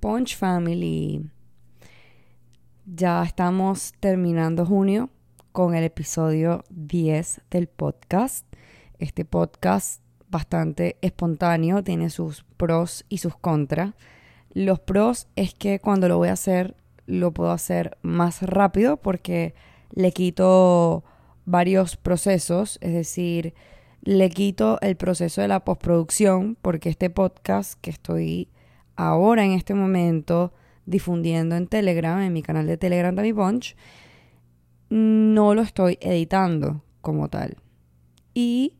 Punch Family. Ya estamos terminando junio con el episodio 10 del podcast. Este podcast bastante espontáneo, tiene sus pros y sus contras. Los pros es que cuando lo voy a hacer, lo puedo hacer más rápido porque le quito varios procesos, es decir, le quito el proceso de la postproducción porque este podcast que estoy ahora en este momento difundiendo en Telegram, en mi canal de Telegram de mi Bunch, no lo estoy editando como tal. Y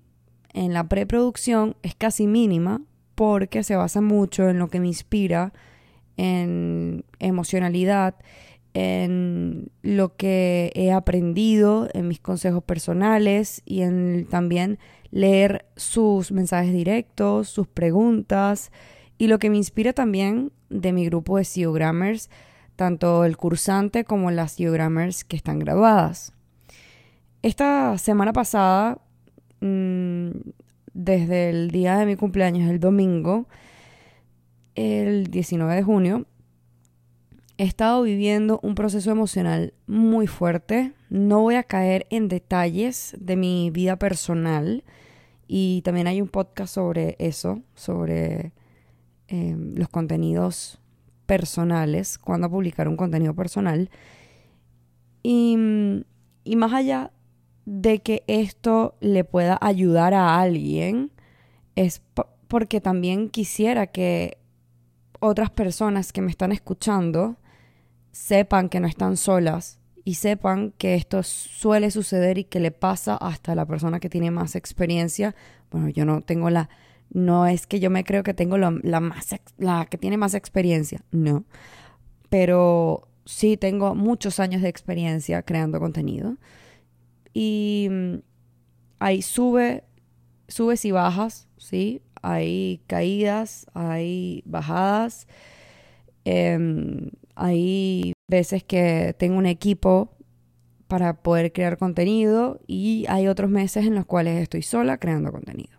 en la preproducción es casi mínima porque se basa mucho en lo que me inspira, en emocionalidad, en lo que he aprendido, en mis consejos personales y en también leer sus mensajes directos, sus preguntas y lo que me inspira también de mi grupo de Geogrammers, tanto el cursante como las Geogrammers que están graduadas. Esta semana pasada, mm, desde el día de mi cumpleaños, el domingo, el 19 de junio, he estado viviendo un proceso emocional muy fuerte. No voy a caer en detalles de mi vida personal y también hay un podcast sobre eso, sobre em, los contenidos personales, cuando publicar un contenido personal. Y, y más allá de que esto le pueda ayudar a alguien, es porque también quisiera que otras personas que me están escuchando sepan que no están solas y sepan que esto suele suceder y que le pasa hasta a la persona que tiene más experiencia. Bueno, yo no tengo la, no es que yo me creo que tengo la, más, la que tiene más experiencia, no. Pero sí tengo muchos años de experiencia creando contenido. Y mm, hay sube, subes y bajas, ¿sí? Hay caídas, hay bajadas. Eh, hay veces que tengo un equipo para poder crear contenido y hay otros meses en los cuales estoy sola creando contenido.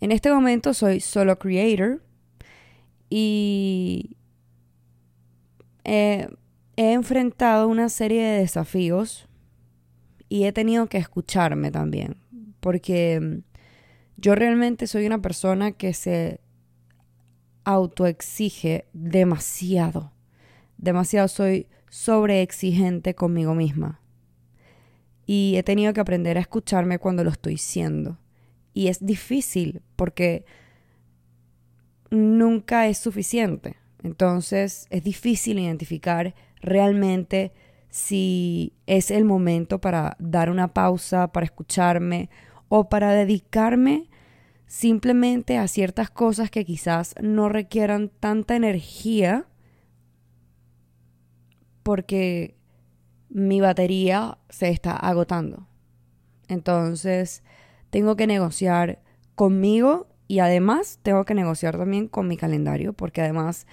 En este momento soy solo creator y he enfrentado una serie de desafíos y he tenido que escucharme también porque yo realmente soy una persona que se autoexige demasiado. Demasiado soy sobreexigente conmigo misma. Y he tenido que aprender a escucharme cuando lo estoy siendo. Y es difícil porque nunca es suficiente. Entonces es difícil identificar realmente si es el momento para dar una pausa, para escucharme o para dedicarme simplemente a ciertas cosas que quizás no requieran tanta energía porque mi batería se está agotando. Entonces, tengo que negociar conmigo y además tengo que negociar también con mi calendario porque además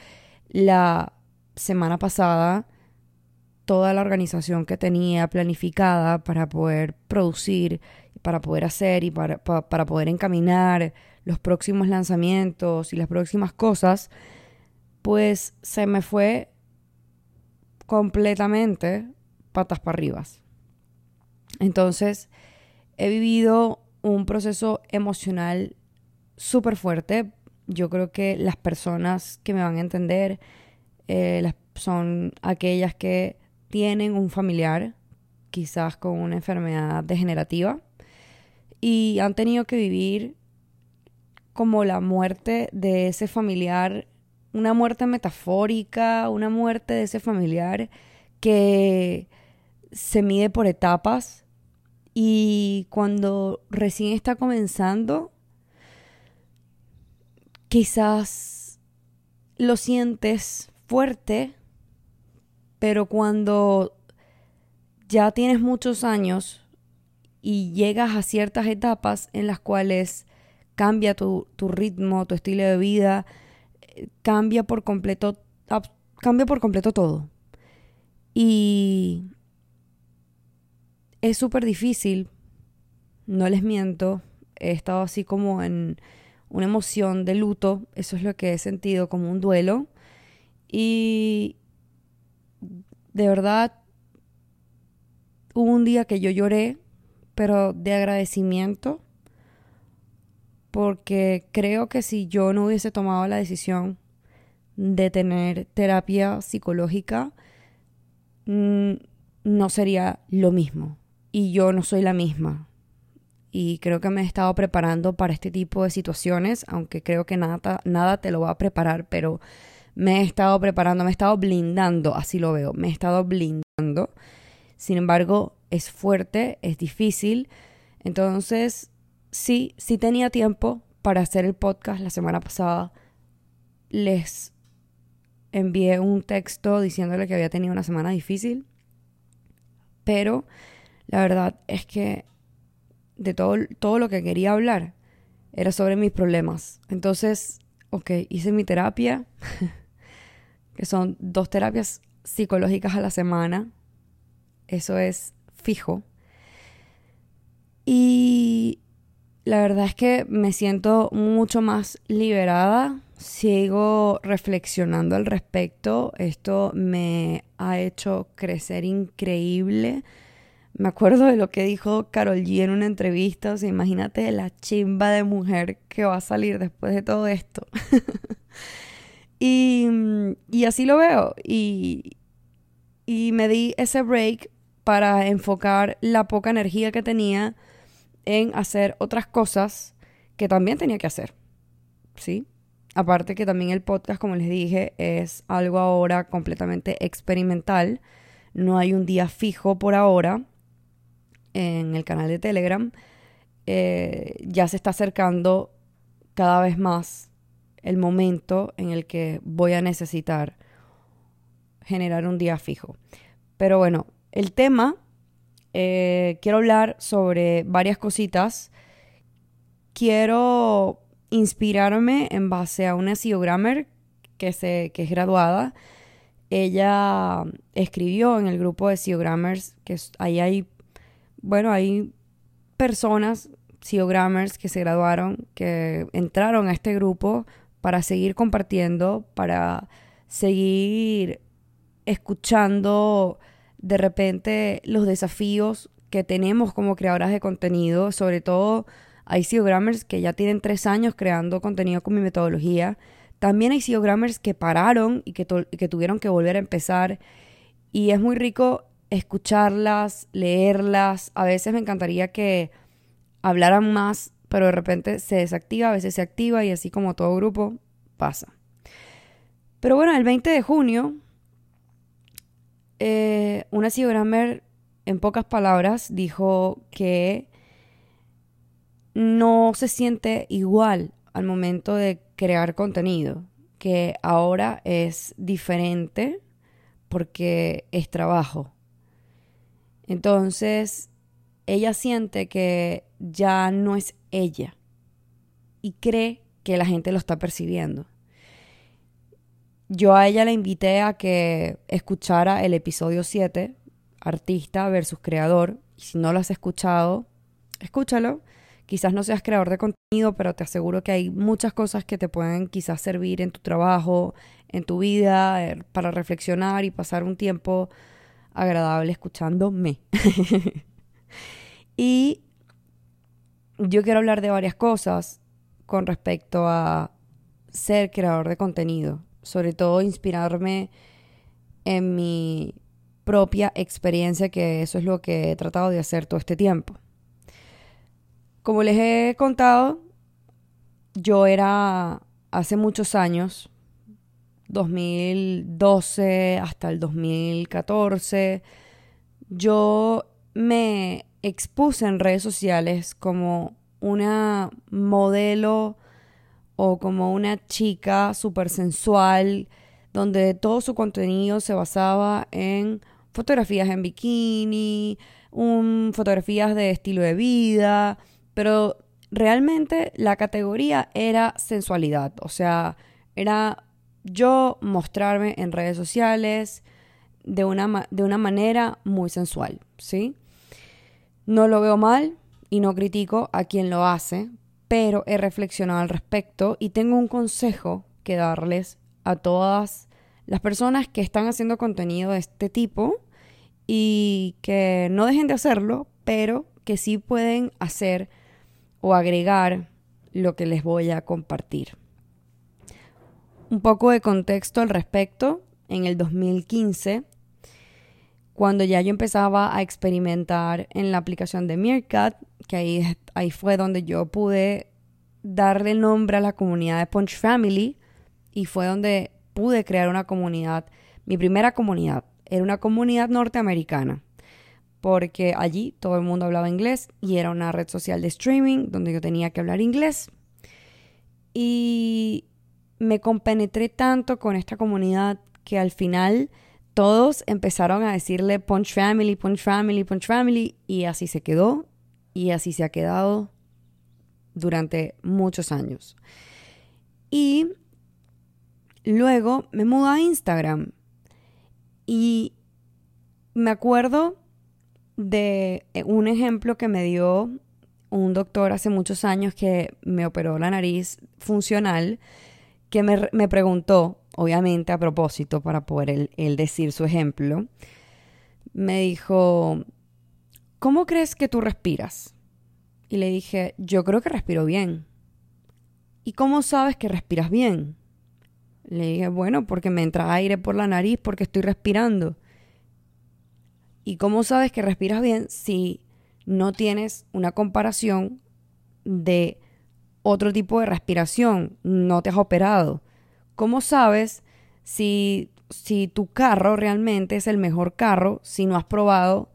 la semana pasada toda la organización que tenía planificada para poder producir para poder hacer y para, para, poder encaminar los próximos lanzamientos y las próximas cosas, pues se me fue completamente patas para arriba. Entonces, he vivido un proceso emocional súper fuerte. Yo creo que las personas que me van a entender eh, son aquellas que tienen un familiar, quizás con una enfermedad degenerativa, y han tenido que vivir como la muerte de ese familiar, una muerte metafórica, una muerte de ese familiar que se mide por etapas y cuando recién está comenzando, quizás lo sientes fuerte, pero cuando ya tienes muchos años y llegas a ciertas etapas en las cuales cambia tu, ritmo, tu estilo de vida, cambia por completo, cambia por completo todo. Y es súper difícil, no les miento, he estado así como en una emoción de luto, eso es lo que he sentido como un duelo, Y de verdad, hubo un día que yo lloré, pero de agradecimiento, porque creo que si yo no hubiese tomado la decisión de tener terapia psicológica, mm, no sería lo mismo. Y yo no soy la misma. Y creo que me he estado preparando para este tipo de situaciones, aunque creo que nada, nada te lo va a preparar, pero me he estado preparando, me he estado blindando, así lo veo, me he estado blindando. Sin embargo, es fuerte, es difícil. Entonces, sí, sí tenía tiempo para hacer el podcast la semana pasada. Les envié un texto diciéndole que había tenido una semana difícil. Pero la verdad es que de todo, todo lo que quería hablar era sobre mis problemas. Entonces, ok, hice mi terapia, que son dos terapias psicológicas a la semana. Eso es fijo. Y la verdad es que me siento mucho más liberada. Sigo reflexionando al respecto. Esto me ha hecho crecer increíble. Me acuerdo de lo que dijo Carol G en una entrevista. O sea, imagínate la chimba de mujer que va a salir después de todo esto. y, y, así lo veo. Y, y me di ese break para enfocar la poca energía que tenía en hacer otras cosas que también tenía que hacer. ¿Sí? Aparte que también el podcast, como les dije, es algo ahora completamente experimental. No hay un día fijo por ahora en el canal de Telegram. Eh, ya se está acercando cada vez más el momento en el que voy a necesitar generar un día fijo. Pero bueno, el tema, eh, quiero hablar sobre varias cositas. Quiero inspirarme en base a una CEO Grammer que, se, que es graduada. Ella escribió en el grupo de CEO Grammers, que ahí hay, bueno, hay personas, CEO Grammers, que se graduaron, que entraron a este grupo para seguir compartiendo, para seguir escuchando de repente los desafíos que tenemos como creadoras de contenido, sobre todo hay SEOgrammers que ya tienen tres años creando contenido con mi metodología. También hay SEOgrammers que pararon y que, que tuvieron que volver a empezar. Y es muy rico escucharlas, leerlas. A veces me encantaría que hablaran más, pero de repente se desactiva, a veces se activa y así como todo grupo pasa. Pero bueno, el 20 de junio, eh, una SEOgrammer en pocas palabras dijo que no se siente igual al momento de crear contenido, que ahora es diferente porque es trabajo. Entonces, ella siente que ya no es ella y cree que la gente lo está percibiendo. Yo a ella la invité a que escuchara el episodio 7, artista versus creador, y si no lo has escuchado, escúchalo Quizás no seas creador de contenido, pero te aseguro que hay muchas cosas que te pueden quizás servir en tu trabajo, en tu vida, eh, para reflexionar y pasar un tiempo agradable escuchándome. y yo quiero hablar de varias cosas con respecto a ser creador de contenido, sobre todo inspirarme en mi propia experiencia, que eso es lo que he tratado de hacer todo este tiempo. Como les he contado, yo era hace muchos años, 2012 hasta el 2014, yo me expuse en redes sociales como una modelo o como una chica súper sensual, donde todo su contenido se basaba en fotografías en bikini, fotografías de estilo de vida, pero realmente la categoría era sensualidad, o sea, era yo mostrarme en redes sociales de una, de una manera muy sensual, ¿sí? No lo veo mal y no critico a quien lo hace, pero he reflexionado al respecto y tengo un consejo que darles a todas las personas que están haciendo contenido de este tipo y que no dejen de hacerlo, pero que sí pueden hacer o agregar lo que les voy a compartir. Un poco de contexto al respecto. En el 2015, cuando ya yo empezaba a experimentar en la aplicación de Meerkat, que ahí, ahí fue donde yo pude darle nombre a la comunidad de Punch Family y fue donde pude crear una comunidad, mi primera comunidad, era una comunidad norteamericana, porque allí todo el mundo hablaba inglés y era una red social de streaming donde yo tenía que hablar inglés. Y me compenetré tanto con esta comunidad que al final todos empezaron a decirle Punch Family, Punch Family, Punch Family y así se quedó y así se ha quedado durante muchos años. Y luego me mudé a Instagram y me acuerdo de un ejemplo que me dio un doctor hace muchos años que me operó la nariz funcional, que me, preguntó, obviamente a propósito, para poder él decir su ejemplo, me dijo, ¿cómo crees que tú respiras? Y le dije, yo creo que respiro bien. ¿Y cómo sabes que respiras bien? Le dije, bueno, porque me entra aire por la nariz porque estoy respirando. ¿Y cómo sabes que respiras bien si no tienes una comparación de otro tipo de respiración? No te has operado. ¿Cómo sabes si, si tu carro realmente es el mejor carro si no has probado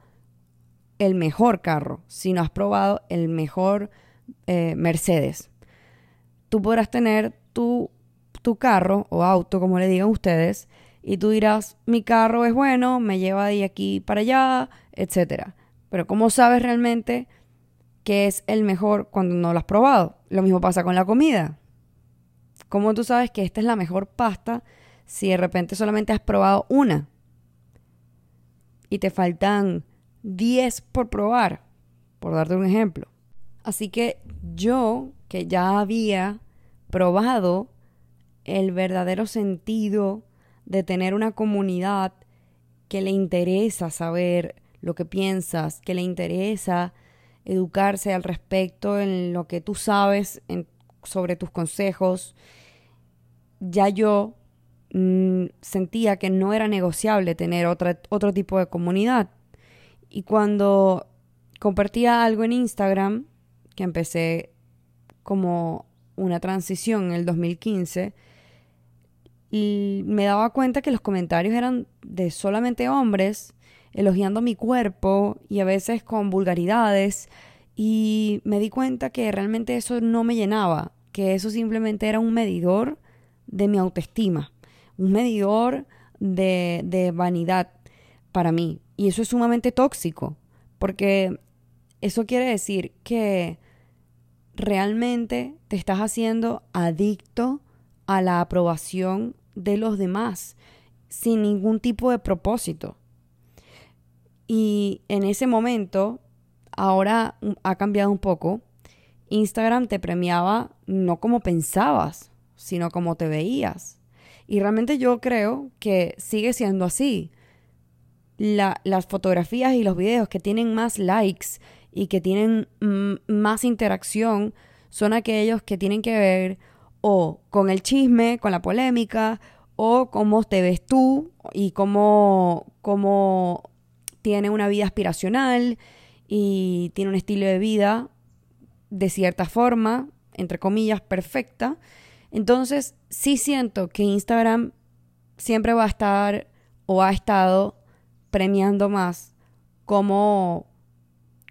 el mejor carro, si no has probado el mejor eh, Mercedes. Tú podrás tener tu, tu carro o auto, como le digan ustedes, y tú dirás, mi carro es bueno, me lleva de aquí para allá, etc. Pero ¿cómo sabes realmente que es el mejor cuando no lo has probado? Lo mismo pasa con la comida. ¿Cómo tú sabes que esta es la mejor pasta si de repente solamente has probado una? Y te faltan 10 por probar, por darte un ejemplo. Así que yo, que ya había probado el verdadero sentido de tener una comunidad que le interesa saber lo que piensas, que le interesa educarse al respecto en lo que tú sabes sobre tus consejos, ya yo mm, sentía que no era negociable tener otro tipo de comunidad. Y cuando compartía algo en Instagram, que empecé como una transición en el 2015, y me daba cuenta que los comentarios eran de solamente hombres elogiando mi cuerpo y a veces con vulgaridades y me di cuenta que realmente eso no me llenaba, que eso simplemente era un medidor de mi autoestima, un medidor de, de vanidad para mí. Y eso es sumamente tóxico, porque eso quiere decir que realmente te estás haciendo adicto a la aprobación de los demás sin ningún tipo de propósito. Y en ese momento, ahora ha cambiado un poco, Instagram te premiaba no como pensabas, sino como te veías. Y realmente yo creo que sigue siendo así las fotografías y los videos que tienen más likes y que tienen más interacción son aquellos que tienen que ver o con el chisme, con la polémica, o cómo te ves tú y cómo, cómo tiene una vida aspiracional y tiene un estilo de vida de cierta forma, entre comillas, perfecta. Entonces, sí siento que Instagram siempre va a estar o ha estado premiando más cómo,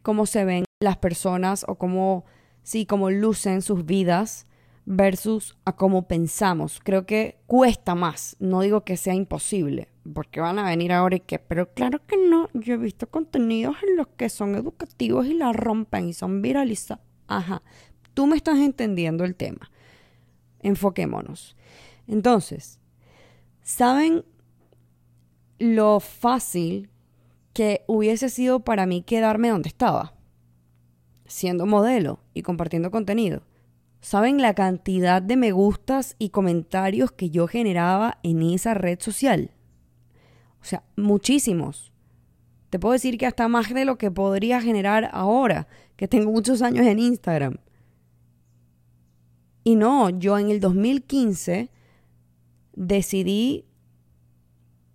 cómo se ven las personas o cómo, sí, cómo lucen sus vidas versus a cómo pensamos. Creo que cuesta más. No digo que sea imposible, porque van a venir ahora y que, pero claro que no. Yo he visto contenidos en los que son educativos y la rompen y son viralizados. Ajá, tú me estás entendiendo el tema. Enfoquémonos. Entonces, ¿saben lo fácil que hubiese sido para mí quedarme donde estaba, siendo modelo y compartiendo contenido. ¿Saben la cantidad de me gustas y comentarios que yo generaba en esa red social? O sea, muchísimos. Te puedo decir que hasta más de lo que podría generar ahora, que tengo muchos años en Instagram. Y no, yo en el 2015 decidí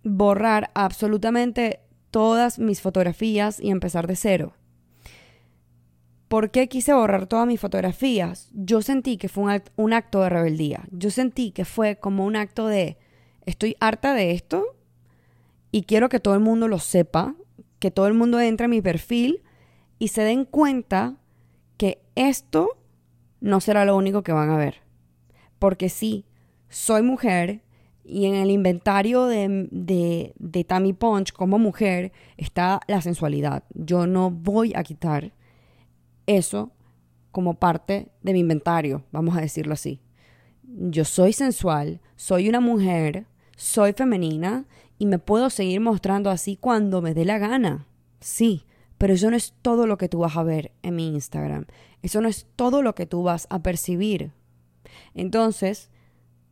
borrar absolutamente todas mis fotografías y empezar de cero. ¿Por qué quise borrar todas mis fotografías? Yo sentí que fue un, acto de rebeldía. Yo sentí que fue como un acto de, estoy harta de esto y quiero que todo el mundo lo sepa, que todo el mundo entre a mi perfil y se den cuenta que esto no será lo único que van a ver. Porque sí, soy mujer y en el inventario de, de, de Tammy Punch como mujer está la sensualidad. Yo no voy a quitar eso como parte de mi inventario, vamos a decirlo así. Yo soy sensual, soy una mujer, soy femenina y me puedo seguir mostrando así cuando me dé la gana. Sí, pero eso no es todo lo que tú vas a ver en mi Instagram. Eso no es todo lo que tú vas a percibir. Entonces,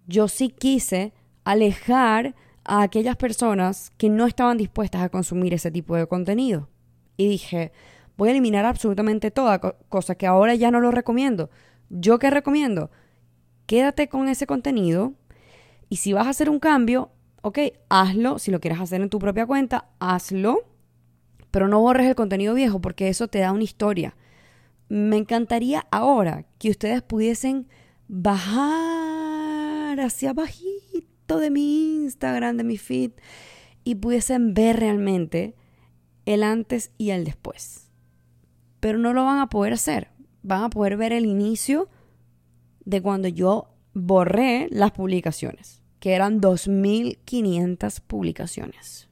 yo sí quise alejar a aquellas personas que no estaban dispuestas a consumir ese tipo de contenido. Y dije, voy a eliminar absolutamente toda cosa que ahora ya no lo recomiendo. ¿Yo qué recomiendo? Quédate con ese contenido y si vas a hacer un cambio, ok, hazlo. Si lo quieres hacer en tu propia cuenta, hazlo. Pero no borres el contenido viejo porque eso te da una historia. Me encantaría ahora que ustedes pudiesen bajar hacia bajito de mi Instagram, de mi feed, y pudiesen ver realmente el antes y el después pero no lo van a poder hacer. Van a poder ver el inicio de cuando yo borré las publicaciones, que eran 2.500 publicaciones.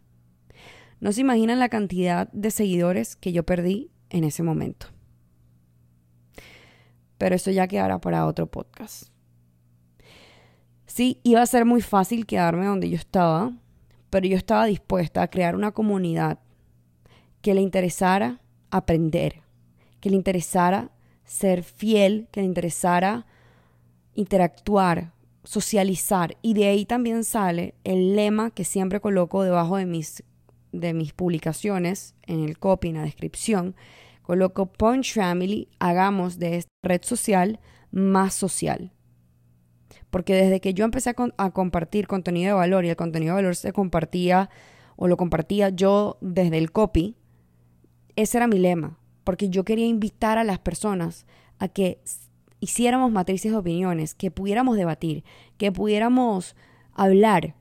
No se imaginan la cantidad de seguidores que yo perdí en ese momento. Pero eso ya quedará para otro podcast. Sí, iba a ser muy fácil quedarme donde yo estaba, pero yo estaba dispuesta a crear una comunidad que le interesara aprender, que le interesara ser fiel, que le interesara interactuar, socializar. Y de ahí también sale el lema que siempre coloco debajo de mis, de mis publicaciones, en el copy, en la descripción. Coloco Punch Family, hagamos de esta red social más social. Porque desde que yo empecé a, a compartir contenido de valor y el contenido de valor se compartía o lo compartía yo desde el copy, ese era mi lema porque yo quería invitar a las personas a que hiciéramos matrices de opiniones, que pudiéramos debatir, que pudiéramos hablar,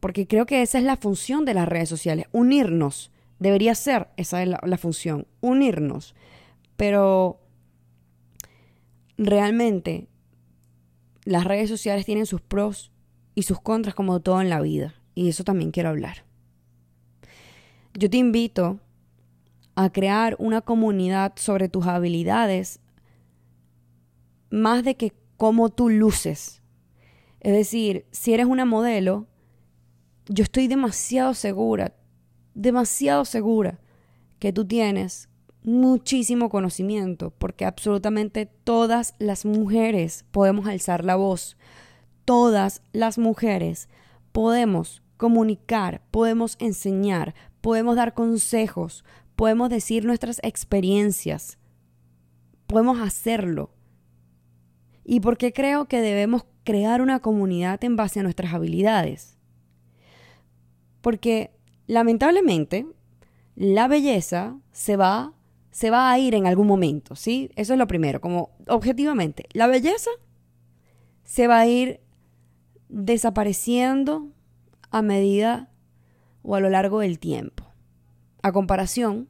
porque creo que esa es la función de las redes sociales, unirnos. Debería ser esa es la, la función, unirnos. Pero realmente las redes sociales tienen sus pros y sus contras como todo en la vida. Y eso también quiero hablar. Yo te invito a crear una comunidad sobre tus habilidades más de que cómo tú luces. Es decir, si eres una modelo, yo estoy demasiado segura, demasiado segura que tú tienes muchísimo conocimiento, porque absolutamente todas las mujeres podemos alzar la voz. Todas las mujeres podemos comunicar, podemos enseñar, podemos dar consejos, podemos decir nuestras experiencias, podemos hacerlo. ¿Y por qué creo que debemos crear una comunidad en base a nuestras habilidades? Porque lamentablemente la belleza se va se va a ir en algún momento, ¿sí? Eso es lo primero, como objetivamente, la belleza se va a ir desapareciendo a medida o a lo largo del tiempo a comparación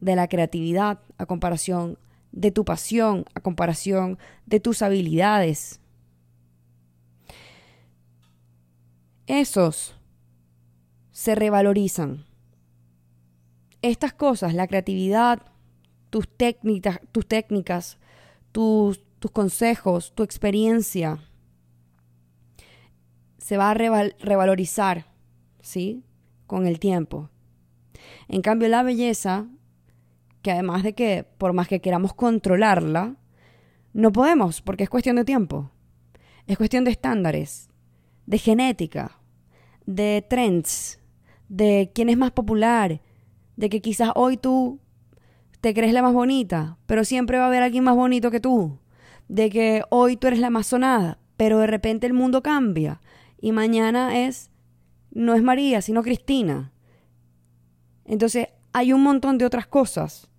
de la creatividad, a comparación de tu pasión, a comparación de tus habilidades. Esos se revalorizan. Estas cosas, la creatividad, tus técnicas, tus, técnicas, tus, tus consejos, tu experiencia, se va a revalorizar, ¿sí? Con el tiempo. En cambio, la belleza, que además de que por más que queramos controlarla, No podemos porque es cuestión de tiempo. Es cuestión de estándares, de genética, de trends, de quién es más popular, de que quizás hoy tú te crees la más bonita, pero siempre va a haber alguien más bonito que tú, de que hoy tú eres la más sonada, pero de repente el mundo cambia y mañana es, no es María, sino Cristina. Entonces hay un montón de otras cosas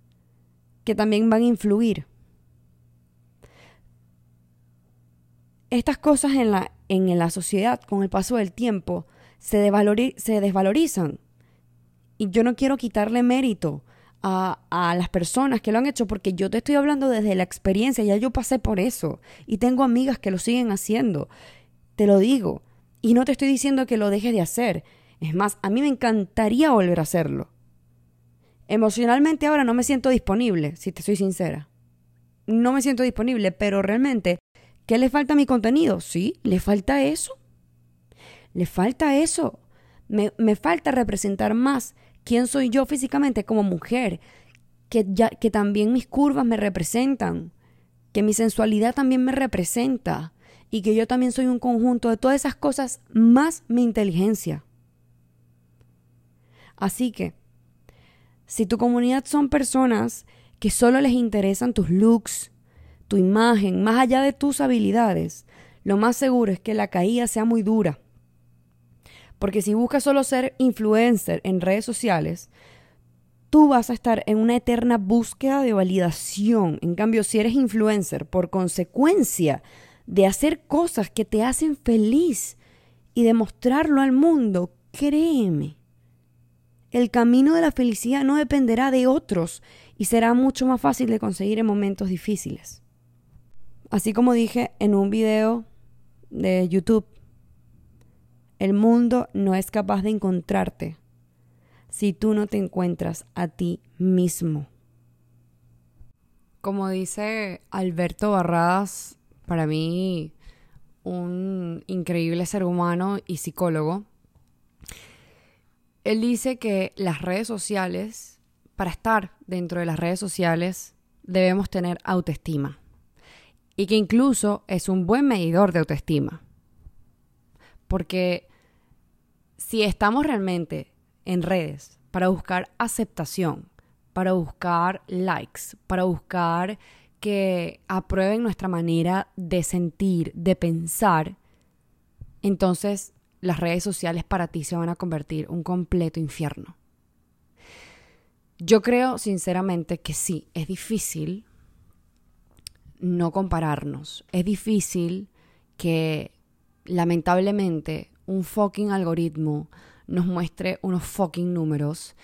que también van a influir. Estas cosas en la, en la sociedad, con el paso del tiempo, se, se desvalorizan. Y yo no quiero quitarle mérito a, a, las personas que lo han hecho porque yo te estoy hablando desde la experiencia, ya yo pasé por eso y tengo amigas que lo siguen haciendo. Te lo digo. Y no te estoy diciendo que lo dejes de hacer. Es más, a mí me encantaría volver a hacerlo. Emocionalmente ahora no me siento disponible, si te soy sincera. No me siento disponible, pero realmente, ¿qué le falta a mi contenido? Sí, le falta eso. Le falta eso. Me, me falta representar más quién soy yo físicamente como mujer, que, ya, que también mis curvas me representan, que mi sensualidad también me representa y que yo también soy un conjunto de todas esas cosas más mi inteligencia. Así que, si tu comunidad son personas que solo les interesan tus looks, tu imagen, más allá de tus habilidades, lo más seguro es que la caída sea muy dura porque si buscas solo ser influencer en redes sociales, tú vas a estar en una eterna búsqueda de validación. En cambio, si eres influencer por consecuencia de hacer cosas que te hacen feliz y demostrarlo al mundo, créeme, el camino de la felicidad no dependerá de otros y será mucho más fácil de conseguir en momentos difíciles. Así como dije en un video de YouTube, el mundo no es capaz de encontrarte si tú no te encuentras a ti mismo. Como dice Alberto Barradas, para mí un increíble ser humano y psicólogo, él dice que las redes sociales, para estar dentro de las redes sociales, debemos tener autoestima. Y que incluso es un buen medidor de autoestima. Porque si estamos realmente en redes para buscar aceptación, para buscar likes, para buscar que aprueben nuestra manera de sentir, de pensar, entonces las redes sociales para ti se van a convertir un completo infierno. Yo creo sinceramente que sí, es difícil no compararnos, es difícil que lamentablemente un fucking algoritmo nos muestre unos fucking números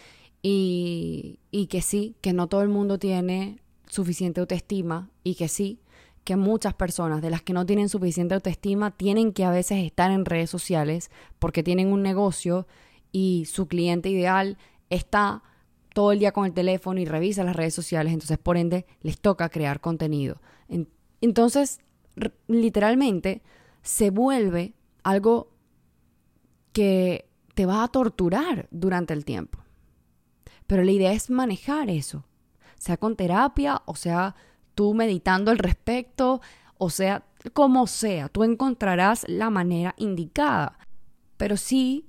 y, y que sí, que no todo el mundo tiene suficiente autoestima y que sí, que muchas personas de las que no tienen suficiente autoestima tienen que a veces estar en redes sociales porque tienen un negocio y su cliente ideal está todo el día con el teléfono y revisa las redes sociales, entonces por ende les toca crear contenido. Entonces, literalmente, se vuelve algo que te va a torturar durante el tiempo. Pero la idea es manejar eso, sea con terapia, o sea tú meditando al respecto, o sea, como sea, tú encontrarás la manera indicada. Pero sí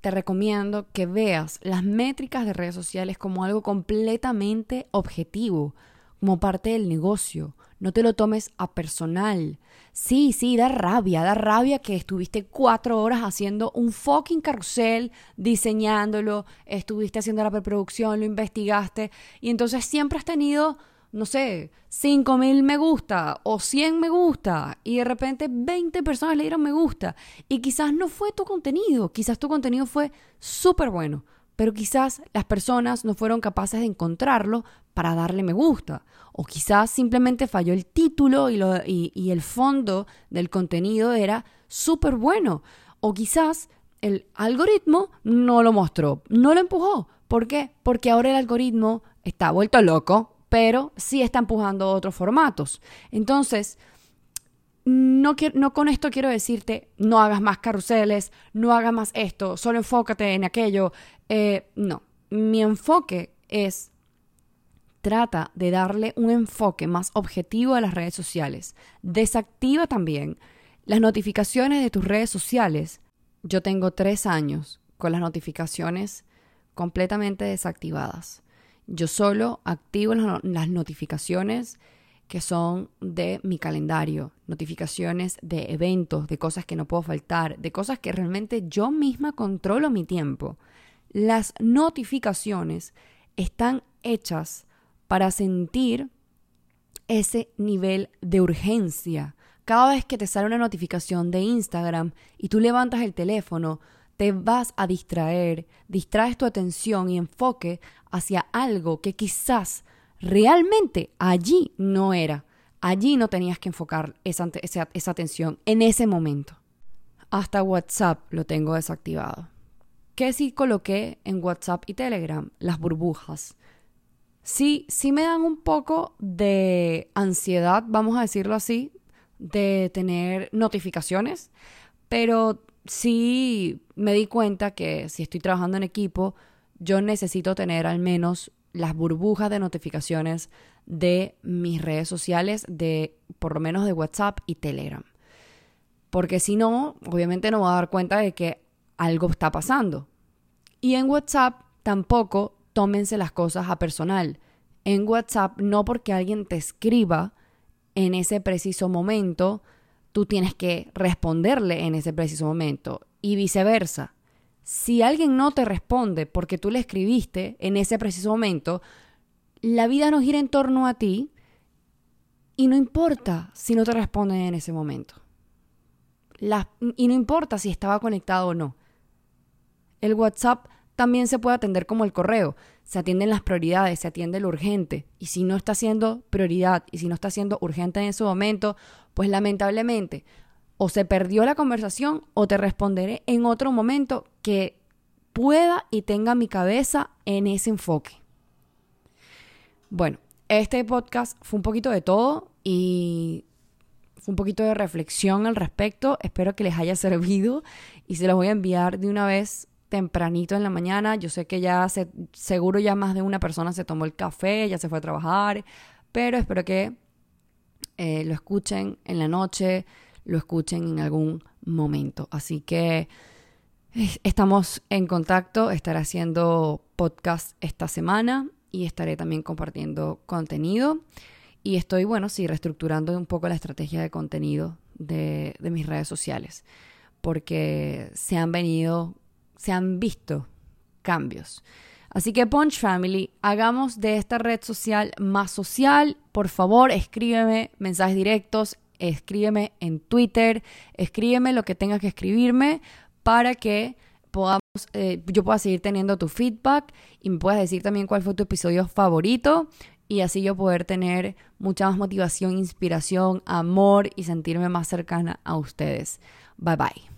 te recomiendo que veas las métricas de redes sociales como algo completamente objetivo, como parte del negocio. No te lo tomes a personal. Sí, sí, da rabia, da rabia que estuviste cuatro horas haciendo un fucking carrusel, diseñándolo, estuviste haciendo la preproducción, lo investigaste y entonces siempre has tenido, no sé, cinco mil me gusta o 100 me gusta y de repente 20 personas le dieron me gusta y quizás no fue tu contenido, quizás tu contenido fue súper bueno, pero quizás las personas no fueron capaces de encontrarlo para darle me gusta. O quizás simplemente falló el título y, lo, y, el fondo del contenido era súper bueno. O quizás el algoritmo no lo mostró, no lo empujó. ¿Por qué? Porque ahora el algoritmo está vuelto loco, pero sí está empujando otros formatos. Entonces, no, no con esto quiero decirte, no hagas más carruseles, no hagas más esto, solo enfócate en aquello. Eh, no, mi enfoque es trata de darle un enfoque más objetivo a las redes sociales. Desactiva también las notificaciones de tus redes sociales. Yo tengo tres años con las notificaciones completamente desactivadas. Yo solo activo las notificaciones que son de mi calendario, notificaciones de eventos, de cosas que no puedo faltar, de cosas que realmente yo misma controlo mi tiempo. Las notificaciones están hechas para sentir ese nivel de urgencia. Cada vez que te sale una notificación de Instagram y tú levantas el teléfono, te vas a distraer, distraes tu atención y enfoque hacia algo que quizás realmente allí no era. Allí no tenías que enfocar esa, esa, atención en ese momento. Hasta WhatsApp lo tengo desactivado. ¿Qué sí coloqué en WhatsApp y Telegram? Las burbujas. Sí, sí me dan un poco de ansiedad, vamos a decirlo así, de tener notificaciones, pero sí me di cuenta que si estoy trabajando en equipo, yo necesito tener al menos las burbujas de notificaciones de mis redes sociales, de por lo menos de WhatsApp y Telegram. Porque si no, obviamente no voy a dar cuenta de que algo está pasando. Y en WhatsApp tampoco tómense las cosas a personal. En WhatsApp no porque alguien te escriba en ese preciso momento, tú tienes que responderle en ese preciso momento y viceversa. Si alguien no te responde porque tú le escribiste en ese preciso momento, la vida no gira en torno a ti y no importa si no te responden en ese momento. y no importa si estaba conectado o no. El WhatsApp también se puede atender como el correo. Se atienden las prioridades, se atiende lo urgente. Y si no está siendo prioridad y si no está siendo urgente en ese momento, pues lamentablemente o se perdió la conversación o te responderé en otro momento que pueda y tenga mi cabeza en ese enfoque. Bueno, este podcast fue un poquito de todo y fue un poquito de reflexión al respecto. Espero que les haya servido y se los voy a enviar de una vez tempranito en la mañana. Yo sé que ya se, seguro ya más de una persona se tomó el café, ya se fue a trabajar, pero espero que eh, lo escuchen en la noche, lo escuchen en algún momento. Así que eh, estamos en contacto, estaré haciendo podcast esta semana y estaré también compartiendo contenido. Y estoy, bueno, sí, reestructurando un poco la estrategia de contenido de, de mis redes sociales, porque se han venido, se han visto cambios. Así que Punch Family, hagamos de esta red social más social. Por favor, escríbeme mensajes directos, escríbeme en Twitter, escríbeme lo que tengas que escribirme para que podamos, eh, yo pueda seguir teniendo tu feedback y me puedas decir también cuál fue tu episodio favorito y así yo poder tener mucha más motivación, inspiración, amor y sentirme más cercana a ustedes. Bye bye.